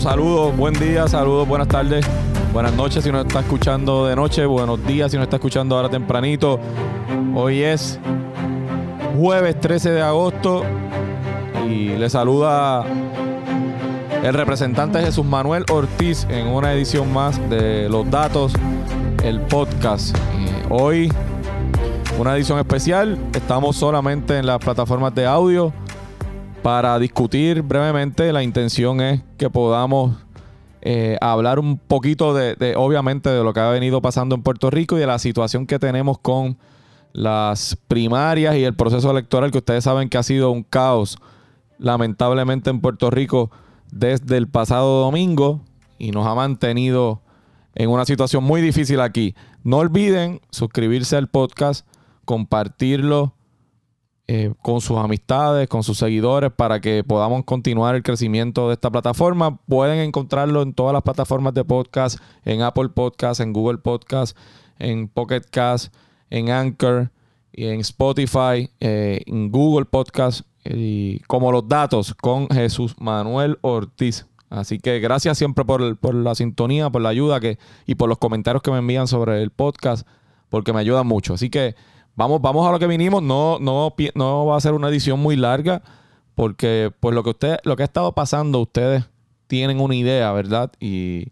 Saludos, buen día, saludos, buenas tardes, buenas noches si nos está escuchando de noche, buenos días si nos está escuchando ahora tempranito. Hoy es jueves 13 de agosto y le saluda el representante Jesús Manuel Ortiz en una edición más de Los Datos, el podcast. hoy una edición especial, estamos solamente en las plataformas de audio para discutir brevemente. La intención es que podamos eh, hablar un poquito de, obviamente, de lo que ha venido pasando en Puerto Rico y de la situación que tenemos con las primarias y el proceso electoral, que ustedes saben que ha sido un caos, lamentablemente, en Puerto Rico desde el pasado domingo y nos ha mantenido en una situación muy difícil aquí. No olviden suscribirse al podcast, compartirlo eh, con sus amistades, con sus seguidores, para que podamos continuar el crecimiento de esta plataforma. Pueden encontrarlo en todas las plataformas de podcast, en Apple Podcast, en Google Podcast, en Pocket Cast, en Anchor, en Spotify, eh, en Google Podcast, y como los datos con Jesús Manuel Ortiz. Así que gracias siempre por, por, la sintonía, por la ayuda que, y por los comentarios que me envían sobre el podcast, porque me ayudan mucho. Así que vamos, vamos a lo que vinimos. No, no, va a ser una edición muy larga, porque pues lo que usted, lo que ha estado pasando, ustedes tienen una idea, ¿verdad? Y,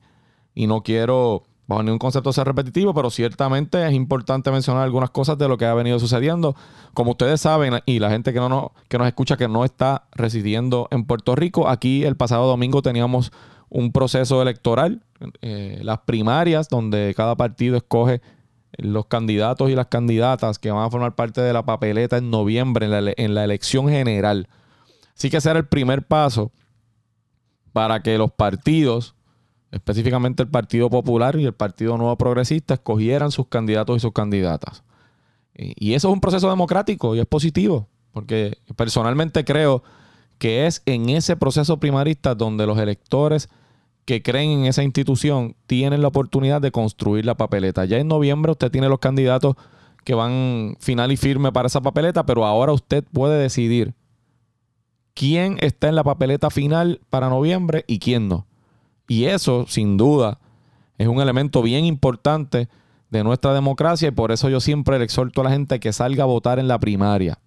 y no quiero bajo ningún concepto ser repetitivo, pero ciertamente es importante mencionar algunas cosas de lo que ha venido sucediendo. Como ustedes saben, y la gente que, no que nos escucha que no está residiendo en Puerto Rico, aquí el pasado domingo teníamos un proceso electoral, eh, las primarias, donde cada partido escoge los candidatos y las candidatas que van a formar parte de la papeleta en noviembre en la, en la elección general. Así que ese era el primer paso para que los partidos, específicamente el Partido Popular y el Partido Nuevo Progresista, escogieran sus candidatos y sus candidatas. Y eso es un proceso democrático y es positivo, porque personalmente creo que es en ese proceso primarista donde los electores que creen en esa institución tienen la oportunidad de construir la papeleta. Ya en noviembre usted tiene los candidatos que van final y firme para esa papeleta, pero ahora usted puede decidir quién está en la papeleta final para noviembre y quién no. Y eso, sin duda, es un elemento bien importante de nuestra democracia y por eso yo siempre le exhorto a la gente que salga a votar en la primaria.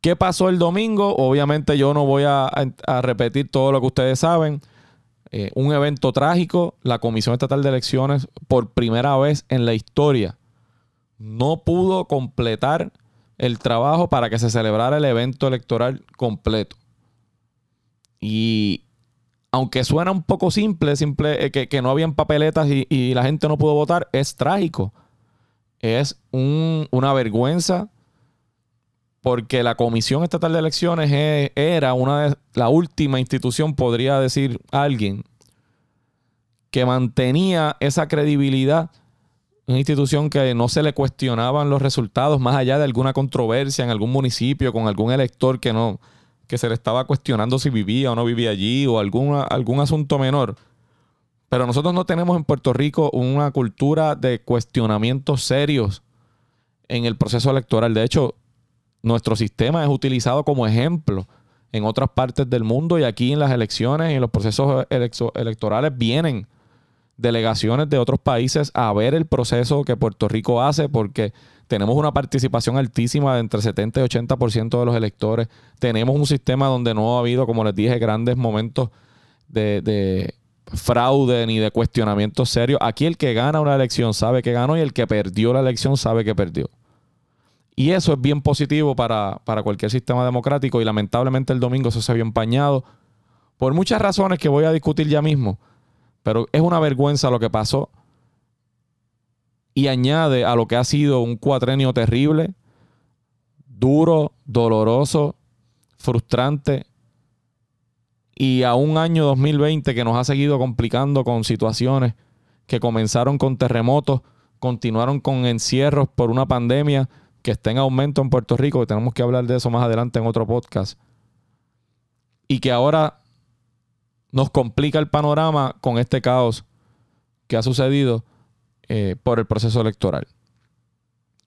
¿Qué pasó el domingo? Obviamente yo no voy a, a repetir todo lo que ustedes saben. Eh, un evento trágico, la Comisión Estatal de Elecciones, por primera vez en la historia, no pudo completar el trabajo para que se celebrara el evento electoral completo. Y aunque suena un poco simple, simple eh, que, no habían papeletas y, la gente no pudo votar, es trágico. Es una vergüenza porque la Comisión Estatal de Elecciones e, era una de la última institución, podría decir alguien, que mantenía esa credibilidad, una institución que no se le cuestionaban los resultados más allá de alguna controversia en algún municipio con algún elector que no que se le estaba cuestionando si vivía o no vivía allí o algún, algún asunto menor. Pero nosotros no tenemos en Puerto Rico una cultura de cuestionamientos serios en el proceso electoral. De hecho, nuestro sistema es utilizado como ejemplo en otras partes del mundo y aquí en las elecciones y en los procesos electorales vienen delegaciones de otros países a ver el proceso que Puerto Rico hace porque tenemos una participación altísima de entre 70 y 80% de los electores. Tenemos un sistema donde no ha habido, como les dije, grandes momentos de, de fraude ni de cuestionamientos serios. Aquí el que gana una elección sabe que ganó y el que perdió la elección sabe que perdió. Y eso es bien positivo para, cualquier sistema democrático y lamentablemente el domingo eso se había empañado por muchas razones que voy a discutir ya mismo. Pero es una vergüenza lo que pasó y añade a lo que ha sido un cuatrenio terrible, duro, doloroso, frustrante y a un año 2020 que nos ha seguido complicando con situaciones que comenzaron con terremotos, continuaron con encierros por una pandemia que está en aumento en Puerto Rico, que tenemos que hablar de eso más adelante en otro podcast, y que ahora nos complica el panorama con este caos que ha sucedido eh, por el proceso electoral.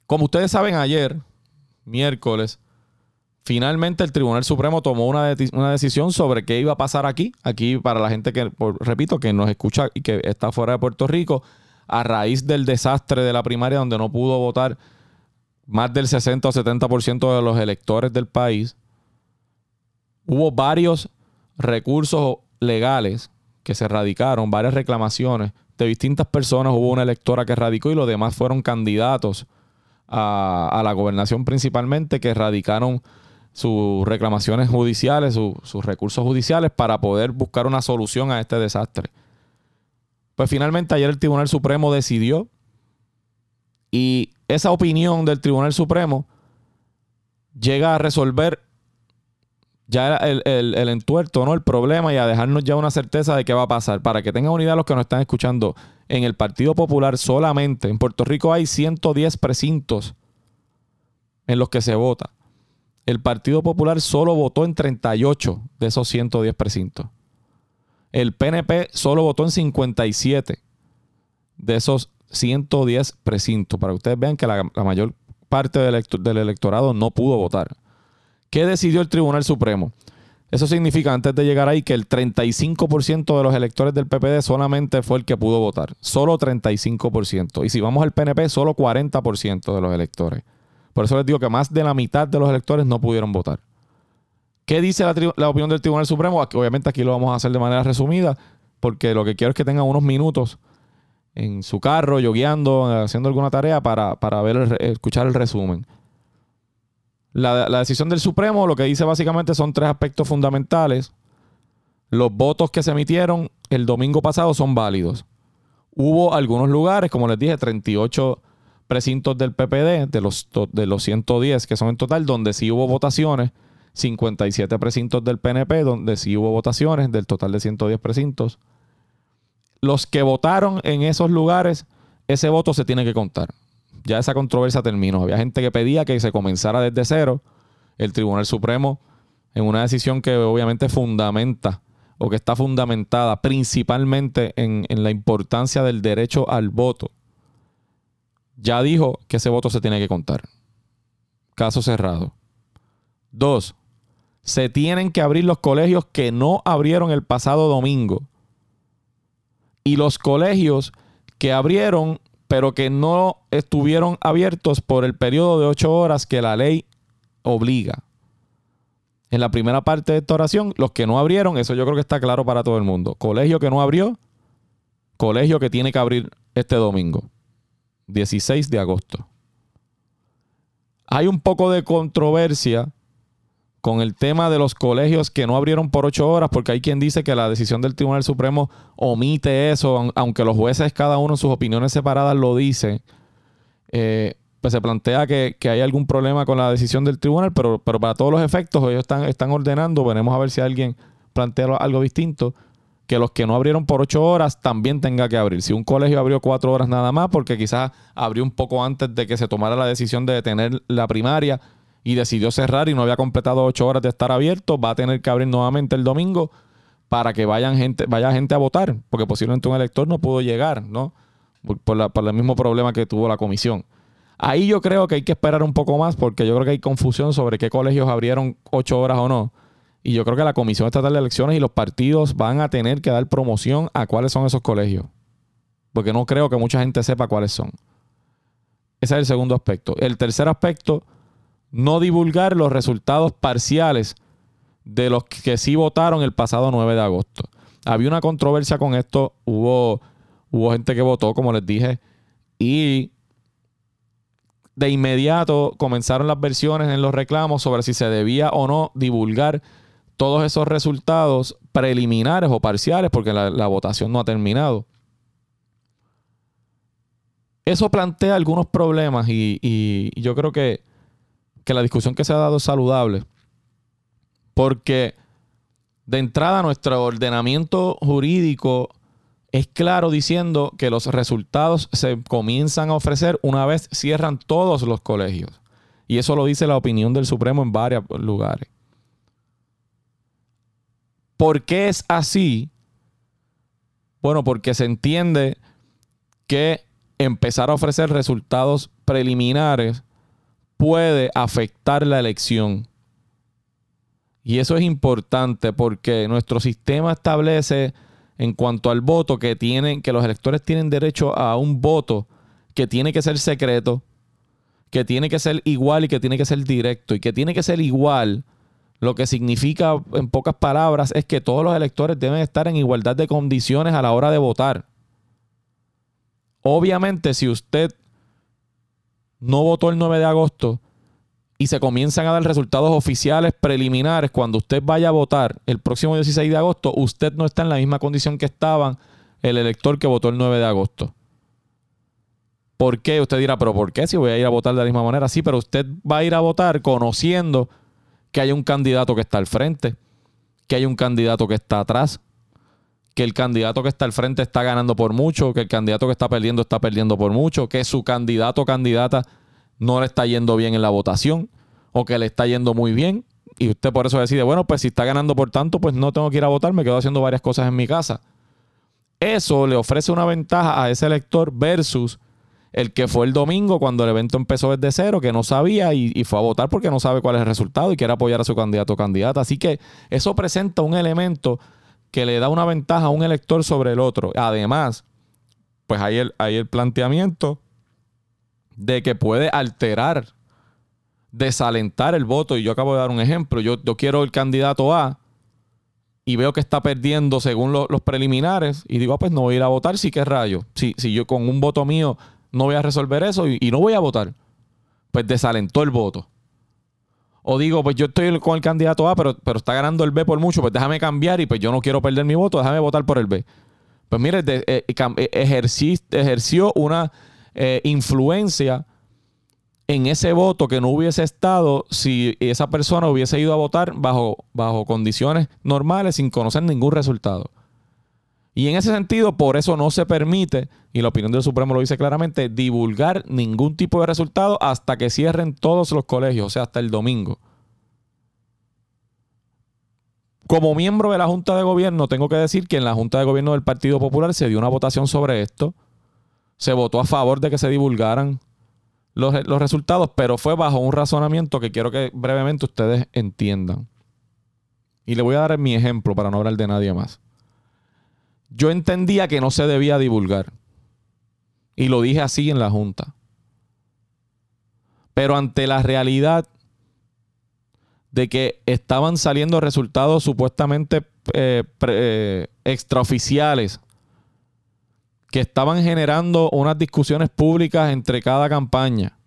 Como ustedes saben, ayer, miércoles, Finalmente el Tribunal Supremo tomó una, una, decisión sobre qué iba a pasar aquí. Aquí para la gente que, repito, que nos escucha y que está fuera de Puerto Rico, a raíz del desastre de la primaria donde no pudo votar más del 60 o 70% de los electores del país, hubo varios recursos legales que se radicaron, varias reclamaciones de distintas personas. Hubo una electora que radicó y los demás fueron candidatos a, la gobernación principalmente que radicaron sus reclamaciones judiciales, sus recursos judiciales para poder buscar una solución a este desastre. Pues finalmente ayer el Tribunal Supremo decidió y esa opinión del Tribunal Supremo llega a resolver ya el, el, entuerto, ¿no? El problema y a dejarnos ya una certeza de qué va a pasar. Para que tengan unidad los que nos están escuchando, en el Partido Popular solamente, en Puerto Rico hay 110 precintos en los que se vota. El Partido Popular solo votó en 38 de esos 110 precintos. El PNP solo votó en 57 de esos 110 precintos. Para que ustedes vean que la, mayor parte del, electorado no pudo votar. ¿Qué decidió el Tribunal Supremo? Eso significa, antes de llegar ahí, que el 35% de los electores del PPD solamente fue el que pudo votar. Solo 35%. Y si vamos al PNP, solo 40% de los electores. Por eso les digo que más de la mitad de los electores no pudieron votar. ¿Qué dice la, opinión del Tribunal Supremo? Obviamente aquí lo vamos a hacer de manera resumida, porque lo que quiero es que tengan unos minutos en su carro, yogueando, haciendo alguna tarea para, ver escuchar el resumen. La, la, decisión del Supremo lo que dice básicamente son tres aspectos fundamentales. Los votos que se emitieron el domingo pasado son válidos. Hubo algunos lugares, como les dije, 38 precintos del PPD, de los, de los 110 que son en total, donde sí hubo votaciones, 57 precintos del PNP, donde sí hubo votaciones, del total de 110 precintos. Los que votaron en esos lugares, ese voto se tiene que contar. Ya esa controversia terminó. Había gente que pedía que se comenzara desde cero. El Tribunal Supremo, en una decisión que obviamente fundamenta o que está fundamentada principalmente en, la importancia del derecho al voto, ya dijo que ese voto se tiene que contar. Caso cerrado. Dos, se tienen que abrir los colegios que no abrieron el pasado domingo. Y los colegios que abrieron, pero que no estuvieron abiertos por el periodo de ocho horas que la ley obliga. En la primera parte de esta oración, los que no abrieron, eso yo creo que está claro para todo el mundo. Colegio que no abrió, colegio que tiene que abrir este domingo. 16 de agosto. Hay un poco de controversia con el tema de los colegios que no abrieron por ocho horas, porque hay quien dice que la decisión del Tribunal Supremo omite eso, aunque los jueces cada uno en sus opiniones separadas lo dice. Eh, pues se plantea que, hay algún problema con la decisión del tribunal, pero, pero para todos los efectos ellos están, están ordenando, veremos a ver si alguien plantea algo distinto, que los que no abrieron por ocho horas también tenga que abrir. Si un colegio abrió cuatro horas nada más, porque quizás abrió un poco antes de que se tomara la decisión de detener la primaria y decidió cerrar y no había completado ocho horas de estar abierto, va a tener que abrir nuevamente el domingo para que vayan gente, vaya gente a votar, porque posiblemente un elector no pudo llegar, ¿no? Por, por el mismo problema que tuvo la comisión. Ahí yo creo que hay que esperar un poco más, porque yo creo que hay confusión sobre qué colegios abrieron ocho horas o no y yo creo que la Comisión Estatal de Elecciones y los partidos van a tener que dar promoción a cuáles son esos colegios. Porque no creo que mucha gente sepa cuáles son. Ese es el segundo aspecto. El tercer aspecto, no divulgar los resultados parciales de los que sí votaron el pasado 9 de agosto. Había una controversia con esto. Hubo, hubo gente que votó, como les dije, y de inmediato comenzaron las versiones en los reclamos sobre si se debía o no divulgar todos esos resultados preliminares o parciales, porque la, votación no ha terminado. Eso plantea algunos problemas y, yo creo que, que, la discusión que se ha dado es saludable. Porque de entrada nuestro ordenamiento jurídico es claro diciendo que los resultados se comienzan a ofrecer una vez cierran todos los colegios. Y eso lo dice la opinión del Supremo en varios lugares. ¿Por qué es así? Bueno, porque se entiende que empezar a ofrecer resultados preliminares puede afectar la elección Y eso es importante porque nuestro sistema establece en cuanto al voto que tienen que los electores tienen derecho a un voto que tiene que ser secreto, que tiene que ser igual y que tiene que ser directo y que tiene que ser igual. Lo que significa en pocas palabras es que todos los electores deben estar en igualdad de condiciones a la hora de votar. Obviamente, si usted no votó el 9 de agosto y se comienzan a dar resultados oficiales preliminares cuando usted vaya a votar el próximo 16 de agosto, usted no está en la misma condición que estaba el elector que votó el 9 de agosto. ¿Por qué? Usted dirá, pero ¿por qué si voy a ir a votar de la misma manera? Sí, pero usted va a ir a votar conociendo que hay un candidato que está al frente, que hay un candidato que está atrás, que el candidato que está al frente está ganando por mucho, que el candidato que está perdiendo está perdiendo por mucho, que su candidato o candidata no le está yendo bien en la votación o que le está yendo muy bien y usted por eso decide, bueno, pues si está ganando por tanto, pues no tengo que ir a votar, me quedo haciendo varias cosas en mi casa. Eso le ofrece una ventaja a ese elector versus el que fue el domingo cuando el evento empezó desde cero, que no sabía y, fue a votar porque no sabe cuál es el resultado y quiere apoyar a su candidato o candidata. Así que eso presenta un elemento que le da una ventaja a un elector sobre el otro. Además, pues hay el, hay el planteamiento de que puede alterar, desalentar el voto. Y yo acabo de dar un ejemplo. Yo, yo quiero el candidato A y veo que está perdiendo según los preliminares y digo, ah, pues no voy a ir a votar, sí que rayo. Si, si yo con un voto mío no voy a resolver eso y, no voy a votar. Pues desalentó el voto. O digo, pues yo estoy con el candidato A, pero, pero está ganando el B por mucho, pues déjame cambiar y pues yo no quiero perder mi voto, déjame votar por el B. Pues mire, eh, eh, eh, ejerció una influencia en ese voto que no hubiese estado si esa persona hubiese ido a votar bajo, bajo condiciones normales sin conocer ningún resultado. Y en ese sentido, por eso no se permite, y la opinión del Supremo lo dice claramente, divulgar ningún tipo de resultado hasta que cierren todos los colegios, o sea, hasta el domingo. Como miembro de la Junta de Gobierno, tengo que decir que en la Junta de Gobierno del Partido Popular se dio una votación sobre esto. Se votó a favor de que se divulgaran los, los resultados, pero fue bajo un razonamiento que quiero que brevemente ustedes entiendan. Y le voy a dar mi ejemplo para no hablar de nadie más. Yo entendía que no se debía divulgar. Y lo dije así en la Junta. Pero ante la realidad de que estaban saliendo resultados supuestamente eh, eh, extraoficiales que estaban generando unas discusiones públicas entre cada campaña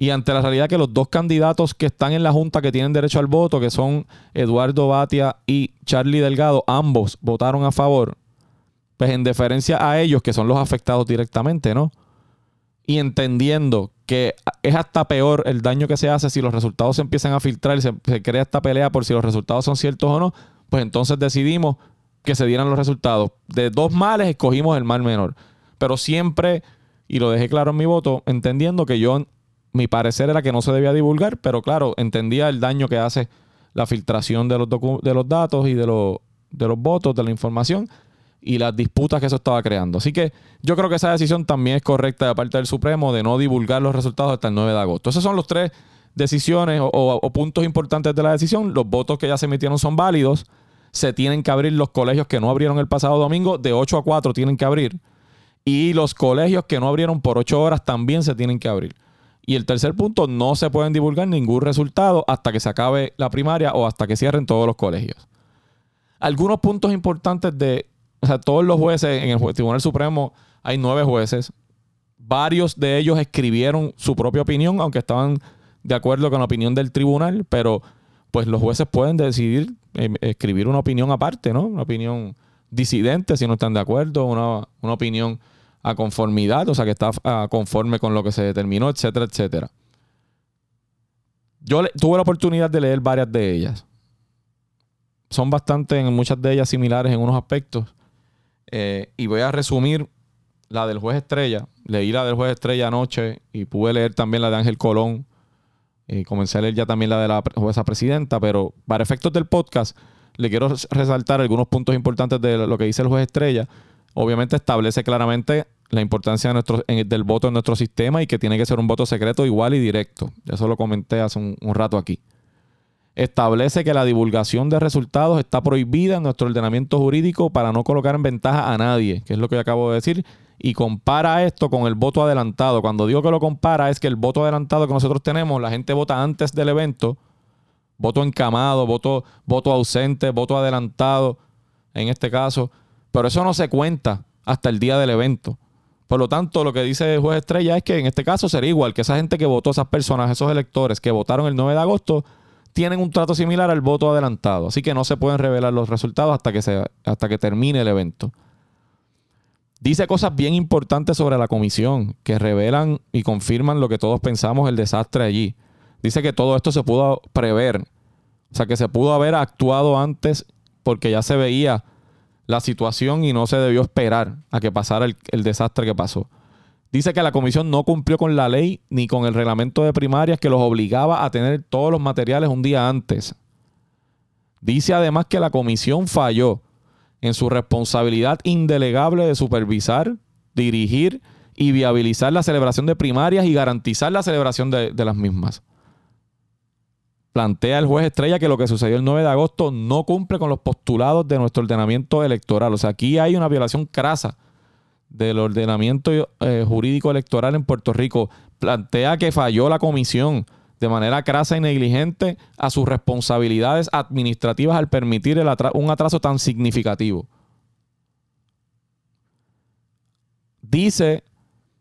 y ante la realidad que los dos candidatos que están en la Junta que tienen derecho al voto, que son Eduardo Batia y Charlie Delgado, ambos votaron a favor, pues en deferencia a ellos, que son los afectados directamente, ¿no? Y entendiendo que es hasta peor el daño que se hace si los resultados se empiezan a filtrar y se, crea esta pelea por si los resultados son ciertos o no, pues entonces decidimos que se dieran los resultados. De dos males escogimos el mal menor. Pero siempre, y lo dejé claro en mi voto, entendiendo que yo mi parecer era que no se debía divulgar, pero claro, entendía el daño que hace la filtración de los, de los datos y de, de los votos, de la información y las disputas que eso estaba creando. Así que yo creo que esa decisión también es correcta de parte del Supremo de no divulgar los resultados hasta el 9 de agosto. Esas son los tres decisiones o, puntos importantes de la decisión. Los votos que ya se emitieron son válidos. Se tienen que abrir los colegios que no abrieron el pasado domingo. De 8 a 4 tienen que abrir. Y los colegios que no abrieron por 8 horas también se tienen que abrir. Y el tercer punto, no se pueden divulgar ningún resultado hasta que se acabe la primaria o hasta que cierren todos los colegios. Algunos puntos importantes de, o sea, todos los jueces en el Tribunal Supremo hay nueve jueces. Varios de ellos escribieron su propia opinión, aunque estaban de acuerdo con la opinión del tribunal, pero pues los jueces pueden decidir em, escribir una opinión aparte, ¿no? Una opinión disidente si no están de acuerdo, una, una opinión a conformidad, o sea, que está ah, conforme con lo que se determinó, etcétera, etcétera. Yo tuve la oportunidad de leer varias de ellas. Son bastante, en muchas de ellas similares en unos aspectos. Eh, y voy a resumir la del juez Estrella. Leí la del juez Estrella anoche y pude leer también la de Ángel Colón. Y comencé a leer ya también la de la jueza presidenta, pero para efectos del podcast, le quiero resaltar algunos puntos importantes de lo que dice el juez Estrella obviamente establece claramente la importancia del voto en nuestro sistema y que tiene que ser un voto secreto igual y directo. Eso lo comenté hace un, rato aquí. establece que la divulgación de resultados está prohibida en nuestro ordenamiento jurídico para no colocar en ventaja a nadie, que es lo que acabo de decir, y compara esto con el voto adelantado. Cuando digo que lo compara es que el voto adelantado que nosotros tenemos, la gente vota antes del evento, voto encamado, voto, voto ausente, voto adelantado, en este caso, pero eso no se cuenta hasta el día del evento. Por lo tanto, lo que dice el juez Estrella es que en este caso sería igual que esa gente que votó, esas personas, esos electores que votaron el 9 de agosto, tienen un trato similar al voto adelantado. Así que no se pueden revelar los resultados hasta que, se, hasta que termine el evento. Dice cosas bien importantes sobre la comisión que revelan y confirman lo que todos pensamos, el desastre allí. Dice que todo esto se pudo prever. O sea, que se pudo haber actuado antes porque ya se veía la situación y no se debió esperar a que pasara el, desastre que pasó. Dice que la comisión no cumplió con la ley ni con el reglamento de primarias que los obligaba a tener todos los materiales un día antes. Dice además que la comisión falló en su responsabilidad indelegable de supervisar, dirigir y viabilizar la celebración de primarias y garantizar la celebración de, las mismas. Plantea el juez Estrella que lo que sucedió el 9 de agosto no cumple con los postulados de nuestro ordenamiento electoral. O sea, aquí hay una violación crasa del ordenamiento eh, jurídico electoral en Puerto Rico plantea que falló la comisión de manera crasa y negligente a sus responsabilidades administrativas al permitir un atraso tan significativo. Dice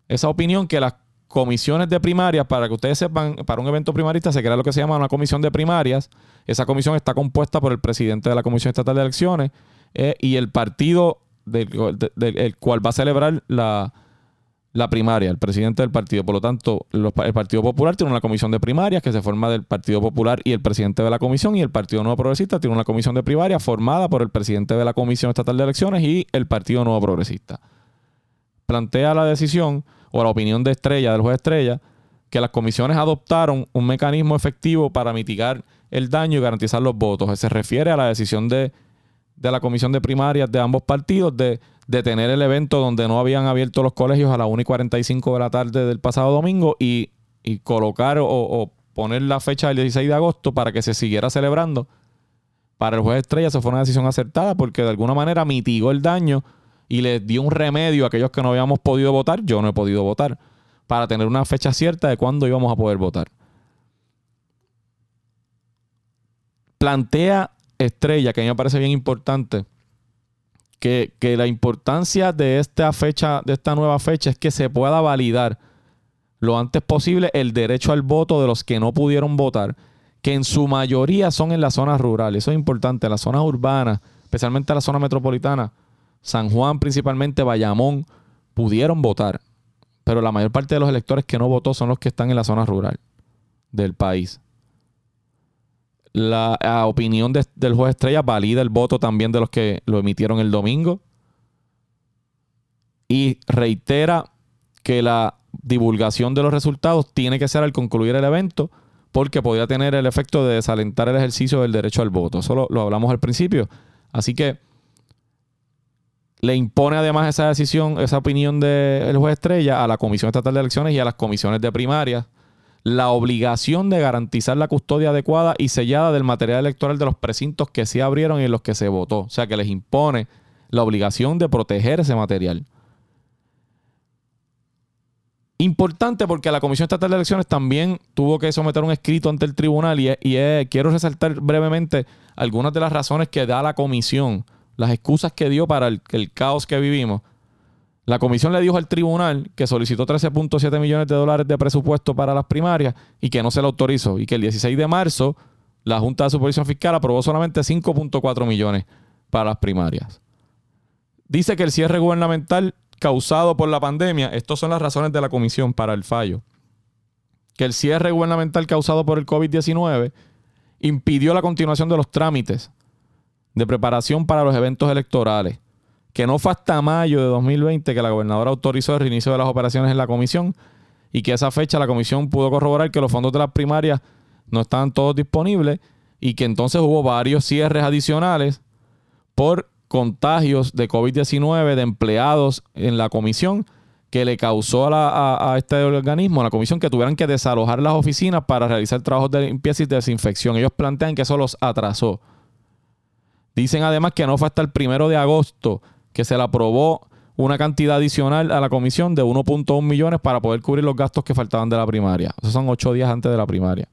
esa opinión que las comisiones de primarias, para que ustedes sepan, para un evento primarista se crea lo que se llama una comisión de primarias. Esa comisión está compuesta por el presidente de la Comisión Estatal de Elecciones eh, y el partido del, el cual va a celebrar la, primaria, el presidente del partido. Por lo tanto, el Partido Popular tiene una comisión de primarias que se forma del Partido Popular y el presidente de la comisión, y el Partido Nuevo Progresista tiene una comisión de primarias formada por el presidente de la Comisión Estatal de Elecciones y el Partido Nuevo Progresista. Plantea la decisión o la opinión de Estrella, del juez Estrella, que las comisiones adoptaron un mecanismo efectivo para mitigar el daño y garantizar los votos. Se refiere a la decisión de de la comisión de primarias de ambos partidos de detener el evento donde no habían abierto los colegios a las 1 y 45 de la tarde del pasado domingo y, colocar o, poner la fecha del 16 de agosto para que se siguiera celebrando. Para el juez Estrella se fue una decisión acertada porque de alguna manera mitigó el daño y les dio un remedio a aquellos que no habíamos podido votar. Yo no he podido votar. Para tener una fecha cierta de cuándo íbamos a poder votar. Plantea estrella que a mí me parece bien importante, que, la importancia de esta fecha, de esta nueva fecha, es que se pueda validar lo antes posible el derecho al voto de los que no pudieron votar, que en su mayoría son en las zonas rurales. Eso es importante, las zonas urbanas, especialmente en la zona metropolitana, San Juan principalmente, Bayamón, pudieron votar. Pero la mayor parte de los electores que no votó son los que están en la zona rural del país. La opinión del juez Estrella valida el voto también de los que lo emitieron el domingo. Y reitera que la divulgación de los resultados tiene que ser al concluir el evento porque podría tener el efecto de desalentar el ejercicio del derecho al voto. Eso lo, hablamos al principio. Así que le impone además esa decisión, esa opinión del juez Estrella a la Comisión Estatal de Elecciones y a las comisiones de primarias la obligación de garantizar la custodia adecuada y sellada del material electoral de los precintos que se abrieron y en los que se votó. O sea, que les impone la obligación de proteger ese material. Importante porque la Comisión Estatal de Elecciones también tuvo que someter un escrito ante el tribunal y, quiero resaltar brevemente algunas de las razones que da la comisión, las excusas que dio para el caos que vivimos. La comisión le dijo al tribunal que solicitó 13.7 millones de dólares de presupuesto para las primarias y que no se le autorizó y que el 16 de marzo la Junta de Supervisión Fiscal aprobó solamente 5.4 millones para las primarias. Dice que el cierre gubernamental causado por la pandemia, estas son las razones de la comisión para el fallo, que el cierre gubernamental causado por el COVID-19 impidió la continuación de los trámites de preparación para los eventos electorales que no fue hasta mayo de 2020 que la gobernadora autorizó el reinicio de las operaciones en la comisión y que esa fecha la comisión pudo corroborar que los fondos de las primarias no estaban todos disponibles y que entonces hubo varios cierres adicionales por contagios de COVID-19 de empleados en la comisión que le causó a, este organismo, a la comisión, que tuvieran que desalojar las oficinas para realizar trabajos de limpieza y desinfección. Ellos plantean que eso los atrasó. Dicen además que no fue hasta el primero de agosto que se le aprobó una cantidad adicional a la comisión de 1.1 millones para poder cubrir los gastos que faltaban de la primaria. Esos son ocho días antes de la primaria.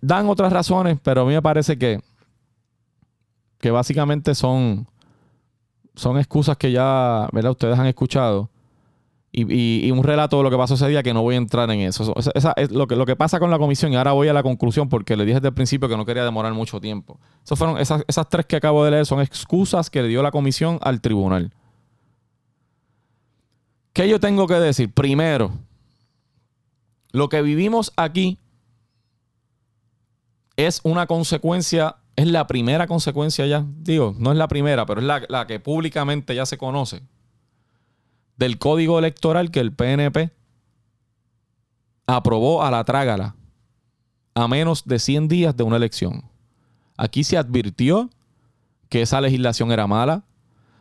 Dan otras razones, pero a mí me parece que, que básicamente son, son excusas que ya ¿verdad? ustedes han escuchado. Y, un relato de lo que pasó ese día que no voy a entrar en eso. Esa, es lo, que, lo que pasa con la comisión, y ahora voy a la conclusión porque le dije desde el principio que no quería demorar mucho tiempo. Fueron, esas, esas tres que acabo de leer son excusas que le dio la comisión al tribunal. ¿Qué yo tengo que decir? Primero, lo que vivimos aquí es una consecuencia, es la primera consecuencia ya, digo, no es la primera, pero es la, la que públicamente ya se conoce del código electoral que el PNP aprobó a la trágala a menos de 100 días de una elección. Aquí se advirtió que esa legislación era mala.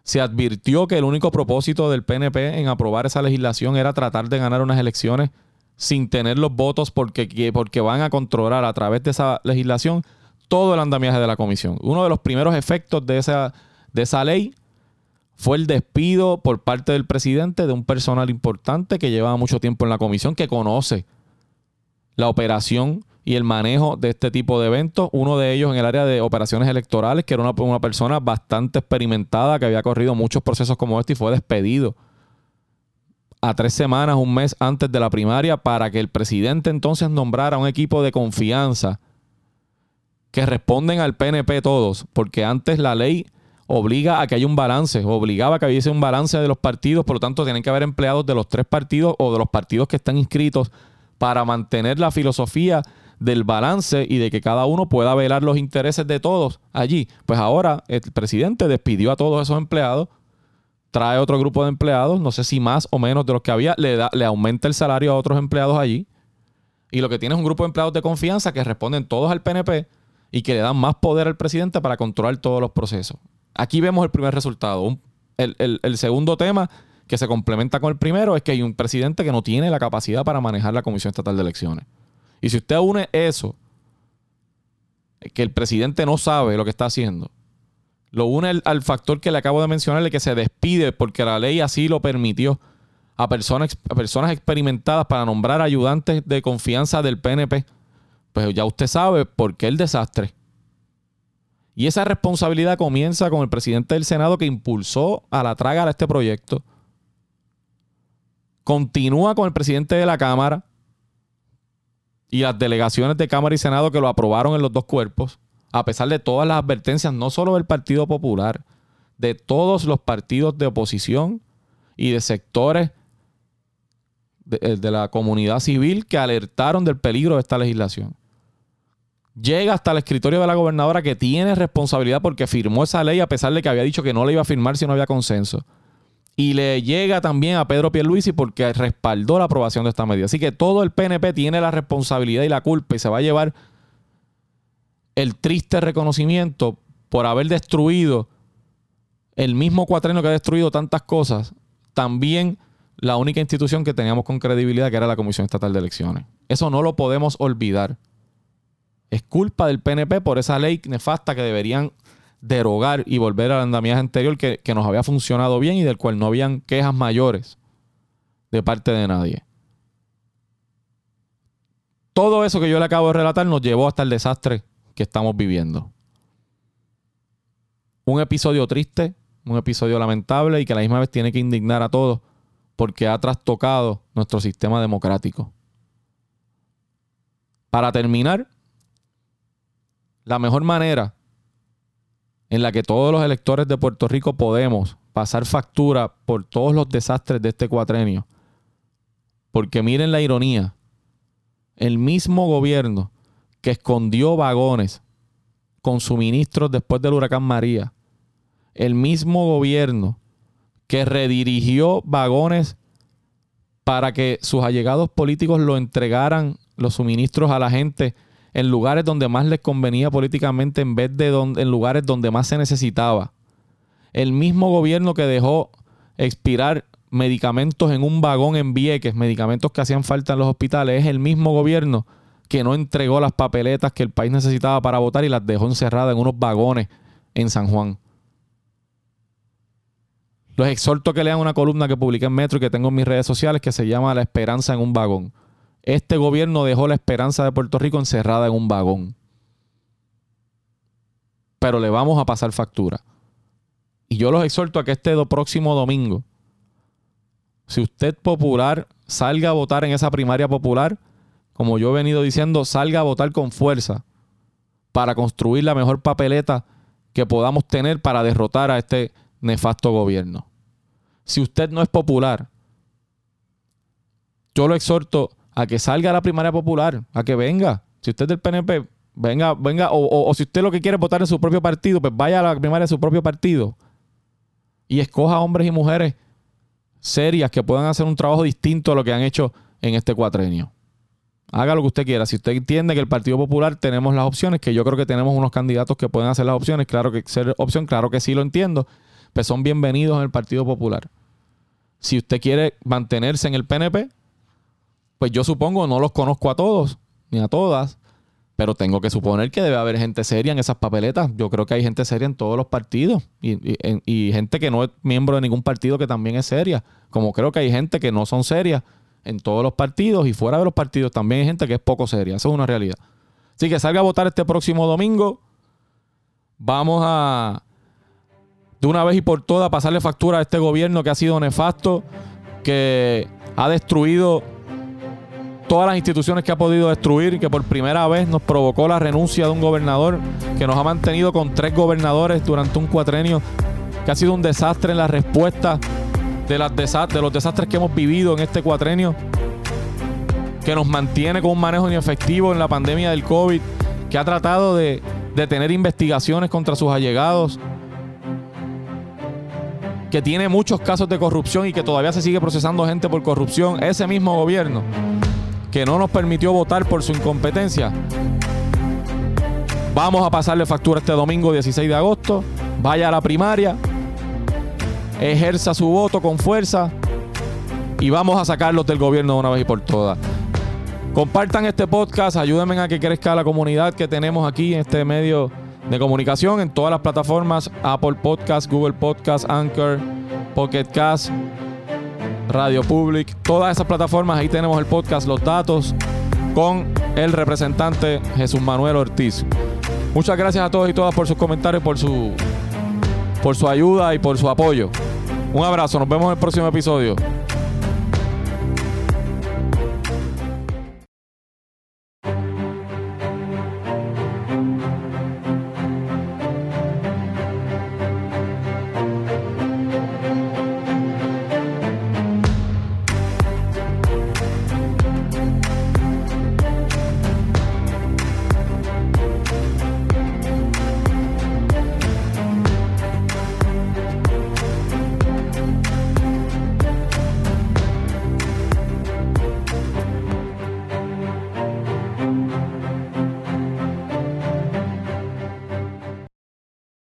Se advirtió que el único propósito del PNP en aprobar esa legislación era tratar de ganar unas elecciones sin tener los votos porque, porque van a controlar a través de esa legislación todo el andamiaje de la comisión. Uno de los primeros efectos de esa, de esa ley fue el despido por parte del presidente de un personal importante que llevaba mucho tiempo en la comisión, que conoce la operación y el manejo de este tipo de eventos. Uno de ellos en el área de operaciones electorales, que era una, persona bastante experimentada, que había corrido muchos procesos como este y fue despedido a tres semanas, un mes antes de la primaria, para que el presidente entonces nombrara un equipo de confianza que responden al PNP todos, porque antes la ley obliga a que haya un balance, obligaba a que hubiese un balance de los partidos, por lo tanto tienen que haber empleados de los tres partidos o de los partidos que están inscritos para mantener la filosofía del balance y de que cada uno pueda velar los intereses de todos allí. Pues ahora el presidente despidió a todos esos empleados, trae otro grupo de empleados, no sé si más o menos de los que había, le, da, le aumenta el salario a otros empleados allí. Y lo que tiene es un grupo de empleados de confianza que responden todos al PNP y que le dan más poder al presidente para controlar todos los procesos. Aquí vemos el primer resultado. el, segundo tema que se complementa con el primero es que hay un presidente que no tiene la capacidad para manejar la Comisión Estatal de Elecciones. Y si usted une eso, que el presidente no sabe lo que está haciendo, lo une al, factor que le acabo de mencionar, de que se despide porque la ley así lo permitió a personas, a personas experimentadas para nombrar ayudantes de confianza del PNP, pues ya usted sabe por qué el desastre. Y esa responsabilidad comienza con el presidente del Senado que impulsó a la traga a este proyecto. Continúa con el presidente de la Cámara y las delegaciones de Cámara y Senado que lo aprobaron en los dos cuerpos, a pesar de todas las advertencias, no solo del Partido Popular, de todos los partidos de oposición y de sectores de, eh, de la comunidad civil que alertaron del peligro de esta legislación llega hasta el escritorio de la gobernadora que tiene responsabilidad porque firmó esa ley a pesar de que había dicho que no la iba a firmar si no había consenso. Y le llega también a Pedro Pierluisi porque respaldó la aprobación de esta medida. Así que todo el PNP tiene la responsabilidad y la culpa y se va a llevar el triste reconocimiento por haber destruido el mismo cuatreno que ha destruido tantas cosas, también la única institución que teníamos con credibilidad que era la Comisión Estatal de Elecciones. Eso no lo podemos olvidar. Es culpa del PNP por esa ley nefasta que deberían derogar y volver al andamiaje anterior que, que nos había funcionado bien y del cual no habían quejas mayores de parte de nadie. Todo eso que yo le acabo de relatar nos llevó hasta el desastre que estamos viviendo. Un episodio triste, un episodio lamentable y que a la misma vez tiene que indignar a todos porque ha trastocado nuestro sistema democrático. Para terminar, la mejor manera en la que todos los electores de Puerto Rico podemos pasar factura por todos los desastres de este cuatrenio. Porque miren la ironía. El mismo gobierno que escondió vagones con suministros después del huracán María. El mismo gobierno que redirigió vagones para que sus allegados políticos lo entregaran los suministros a la gente en lugares donde más les convenía políticamente en vez de en lugares donde más se necesitaba. El mismo gobierno que dejó expirar medicamentos en un vagón en Vieques, medicamentos que hacían falta en los hospitales, es el mismo gobierno que no entregó las papeletas que el país necesitaba para votar y las dejó encerradas en unos vagones en San Juan. Los exhorto a que lean una columna que publiqué en Metro y que tengo en mis redes sociales que se llama La esperanza en un vagón. Este gobierno dejó la esperanza de Puerto Rico encerrada en un vagón. Pero le vamos a pasar factura. Y yo los exhorto a que este próximo domingo, si usted popular salga a votar en esa primaria popular, como yo he venido diciendo, salga a votar con fuerza para construir la mejor papeleta que podamos tener para derrotar a este nefasto gobierno. Si usted no es popular, yo lo exhorto a que salga a la primaria popular, a que venga. Si usted es del PNP, venga, venga, o, si usted lo que quiere es votar en su propio partido, pues vaya a la primaria de su propio partido y escoja hombres y mujeres serias que puedan hacer un trabajo distinto a lo que han hecho en este cuatrenio. Haga lo que usted quiera. Si usted entiende que el Partido Popular tenemos las opciones, que yo creo que tenemos unos candidatos que pueden hacer las opciones, claro que ser opción, claro que sí lo entiendo, pues son bienvenidos en el Partido Popular. Si usted quiere mantenerse en el PNP, pues yo supongo, no los conozco a todos, ni a todas, pero tengo que suponer que debe haber gente seria en esas papeletas. Yo creo que hay gente seria en todos los partidos y, gente que no es miembro de ningún partido que también es seria. Como creo que hay gente que no son serias en todos los partidos y fuera de los partidos también hay gente que es poco seria. Eso es una realidad. Así que salga a votar este próximo domingo. Vamos a, de una vez y por todas, pasarle factura a este gobierno que ha sido nefasto, que ha destruido todas las instituciones que ha podido destruir, que por primera vez nos provocó la renuncia de un gobernador, que nos ha mantenido con tres gobernadores durante un cuatrenio, que ha sido un desastre en la respuesta de, los desastres que hemos vivido en este cuatrenio, que nos mantiene con un manejo inefectivo en la pandemia del COVID, que ha tratado de, de tener investigaciones contra sus allegados, que tiene muchos casos de corrupción y que todavía se sigue procesando gente por corrupción, ese mismo gobierno que no nos permitió votar por su incompetencia. Vamos a pasarle factura este domingo 16 de agosto. Vaya a la primaria. Ejerza su voto con fuerza. Y vamos a sacarlos del gobierno de una vez y por todas. Compartan este podcast. Ayúdenme a que crezca la comunidad que tenemos aquí en este medio de comunicación en todas las plataformas: Apple Podcast, Google Podcast, Anchor, Pocket Cast. Radio Public, todas esas plataformas. Ahí tenemos el podcast, los datos con el representante Jesús Manuel Ortiz. Muchas gracias a todos y todas por sus comentarios, por su, por su ayuda y por su apoyo. Un abrazo, nos vemos en el próximo episodio.